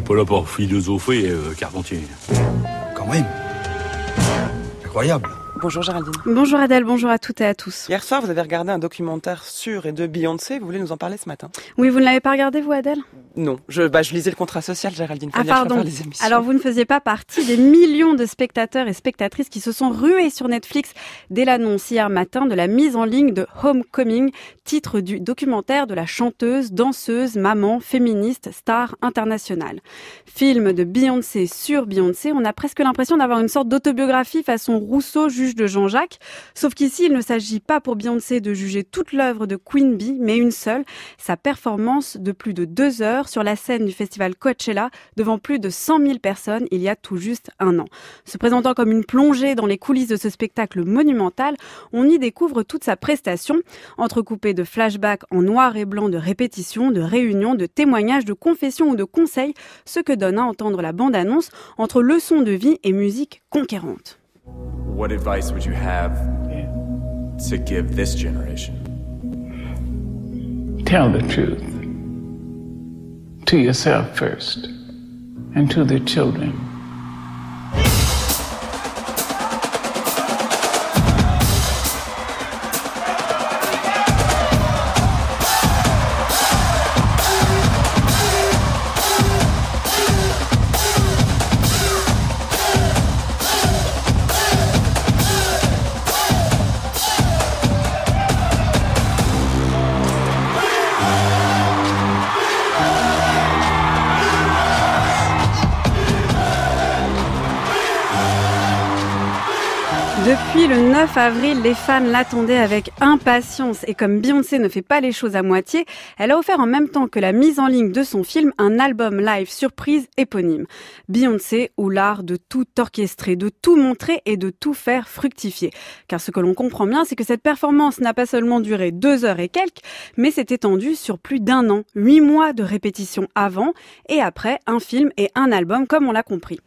n'est pas là pour philosopher, euh, Carpentier. Quand même. Incroyable. Bonjour Géraldine. Bonjour Adèle, bonjour à toutes et à tous. Hier soir, vous avez regardé un documentaire sur et de Beyoncé. Vous voulez nous en parler ce matin? Oui, vous ne l'avez pas regardé, vous, Adèle? Non, je, bah, je lisais le contrat social, Géraldine. Ah, pardon. Les. Alors, vous ne faisiez pas partie des millions de spectateurs et spectatrices qui se sont rués sur Netflix dès l'annonce hier matin de la mise en ligne de Homecoming, titre du documentaire de la chanteuse, danseuse, maman, féministe, star internationale. Film de Beyoncé sur Beyoncé, on a presque l'impression d'avoir une sorte d'autobiographie façon Rousseau, juge de Jean-Jacques. Sauf qu'ici, il ne s'agit pas pour Beyoncé de juger toute l'œuvre de Queen Bee, mais une seule, sa performance de plus de deux heures sur la scène du festival Coachella devant plus de 100 000 personnes il y a tout juste un an. Se présentant comme une plongée dans les coulisses de ce spectacle monumental, on y découvre toute sa prestation, entrecoupée de flashbacks en noir et blanc de répétitions, de réunions, de témoignages, de confessions ou de conseils, ce que donne à entendre la bande-annonce entre leçons de vie et musique conquérante. What advice would you have to give this generation? Tell the truth to yourself first and to the children. Depuis le 9 avril, les fans l'attendaient avec impatience et comme Beyoncé ne fait pas les choses à moitié, elle a offert en même temps que la mise en ligne de son film un album live surprise éponyme. Beyoncé ou l'art de tout orchestrer, de tout montrer et de tout faire fructifier. Car ce que l'on comprend bien, c'est que cette performance n'a pas seulement duré deux heures et quelques, mais s'est étendue sur plus d'un an, huit mois de répétition avant et après un film et un album comme on l'a compris.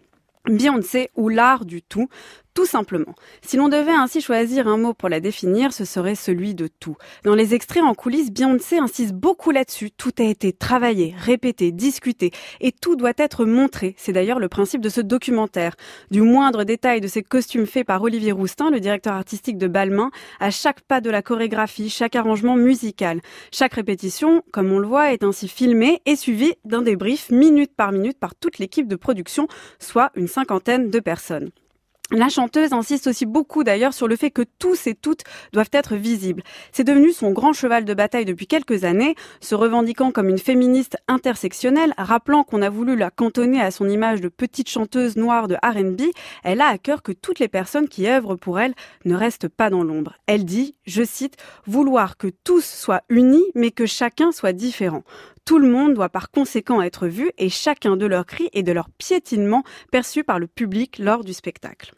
Beyoncé ou l'art du tout, tout simplement. Si l'on devait ainsi choisir un mot pour la définir, ce serait celui de tout. Dans les extraits en coulisses, Beyoncé insiste beaucoup là-dessus. Tout a été travaillé, répété, discuté, et tout doit être montré. C'est d'ailleurs le principe de ce documentaire. Du moindre détail de ses costumes faits par Olivier Roustin, le directeur artistique de Balmain, à chaque pas de la chorégraphie, chaque arrangement musical. Chaque répétition, comme on le voit, est ainsi filmée et suivie d'un débrief minute par minute par toute l'équipe de production, soit une cinquantaine de personnes. La chanteuse insiste aussi beaucoup d'ailleurs sur le fait que tous et toutes doivent être visibles. C'est devenu son grand cheval de bataille depuis quelques années, se revendiquant comme une féministe intersectionnelle, rappelant qu'on a voulu la cantonner à son image de petite chanteuse noire de R&B, elle a à cœur que toutes les personnes qui œuvrent pour elle ne restent pas dans l'ombre. Elle dit, je cite, vouloir que tous soient unis mais que chacun soit différent. Tout le monde doit par conséquent être vu et chacun de leurs cris et de leur piétinement perçu par le public lors du spectacle.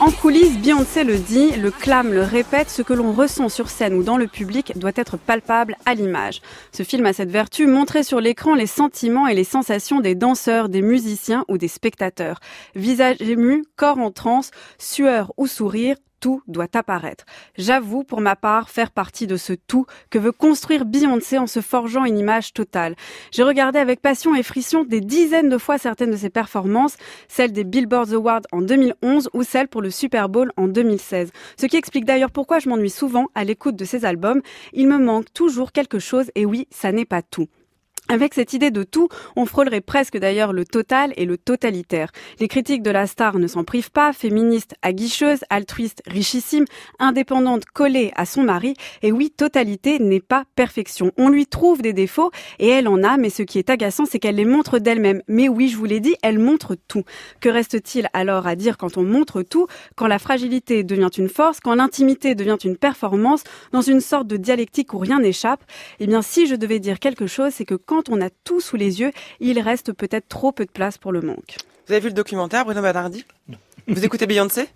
En coulisses, Beyoncé le dit, le clame, le répète, ce que l'on ressent sur scène ou dans le public doit être palpable à l'image. Ce film a cette vertu, montrer sur l'écran les sentiments et les sensations des danseurs, des musiciens ou des spectateurs. Visage ému, corps en transe, sueur ou sourire, tout doit apparaître. J'avoue, pour ma part, faire partie de ce tout que veut construire Beyoncé en se forgeant une image totale. J'ai regardé avec passion et frisson des dizaines de fois certaines de ses performances, celles des Billboard Awards en 2011 ou celles pour le Super Bowl en 2016. Ce qui explique d'ailleurs pourquoi je m'ennuie souvent à l'écoute de ses albums. Il me manque toujours quelque chose et oui, ça n'est pas tout. Avec cette idée de tout, on frôlerait presque d'ailleurs le total et le totalitaire. Les critiques de la star ne s'en privent pas, féministe aguicheuse, altruiste richissime, indépendante collée à son mari. Et oui, totalité n'est pas perfection. On lui trouve des défauts et elle en a, mais ce qui est agaçant, c'est qu'elle les montre d'elle-même. Mais oui, je vous l'ai dit, elle montre tout. Que reste-t-il alors à dire quand on montre tout, quand la fragilité devient une force, quand l'intimité devient une performance, dans une sorte de dialectique où rien n'échappe? Eh bien, si je devais dire quelque chose, c'est que quand on a tout sous les yeux, il reste peut-être trop peu de place pour le manque. Vous avez vu le documentaire, Bruno Bernardi? Vous écoutez Beyoncé?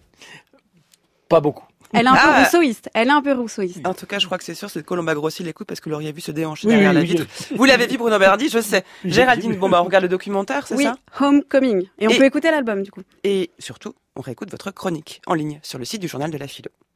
Pas beaucoup. Elle est un Ah. peu rousseauiste. Elle est un peu rousseauiste. En tout cas, je crois que c'est sûr, c'est que Colomba Grossi l'écoute parce que vous l'auriez vu se déhancher Oui, derrière oui, la oui, vitre. Vous l'avez vu, Bruno Bernardi, je sais. Géraldine, bon bah on regarde le documentaire, c'est Oui, ça? Homecoming. Et on Et- peut écouter l'album du coup. Et surtout, on réécoute votre chronique en ligne sur le site du journal de la philo.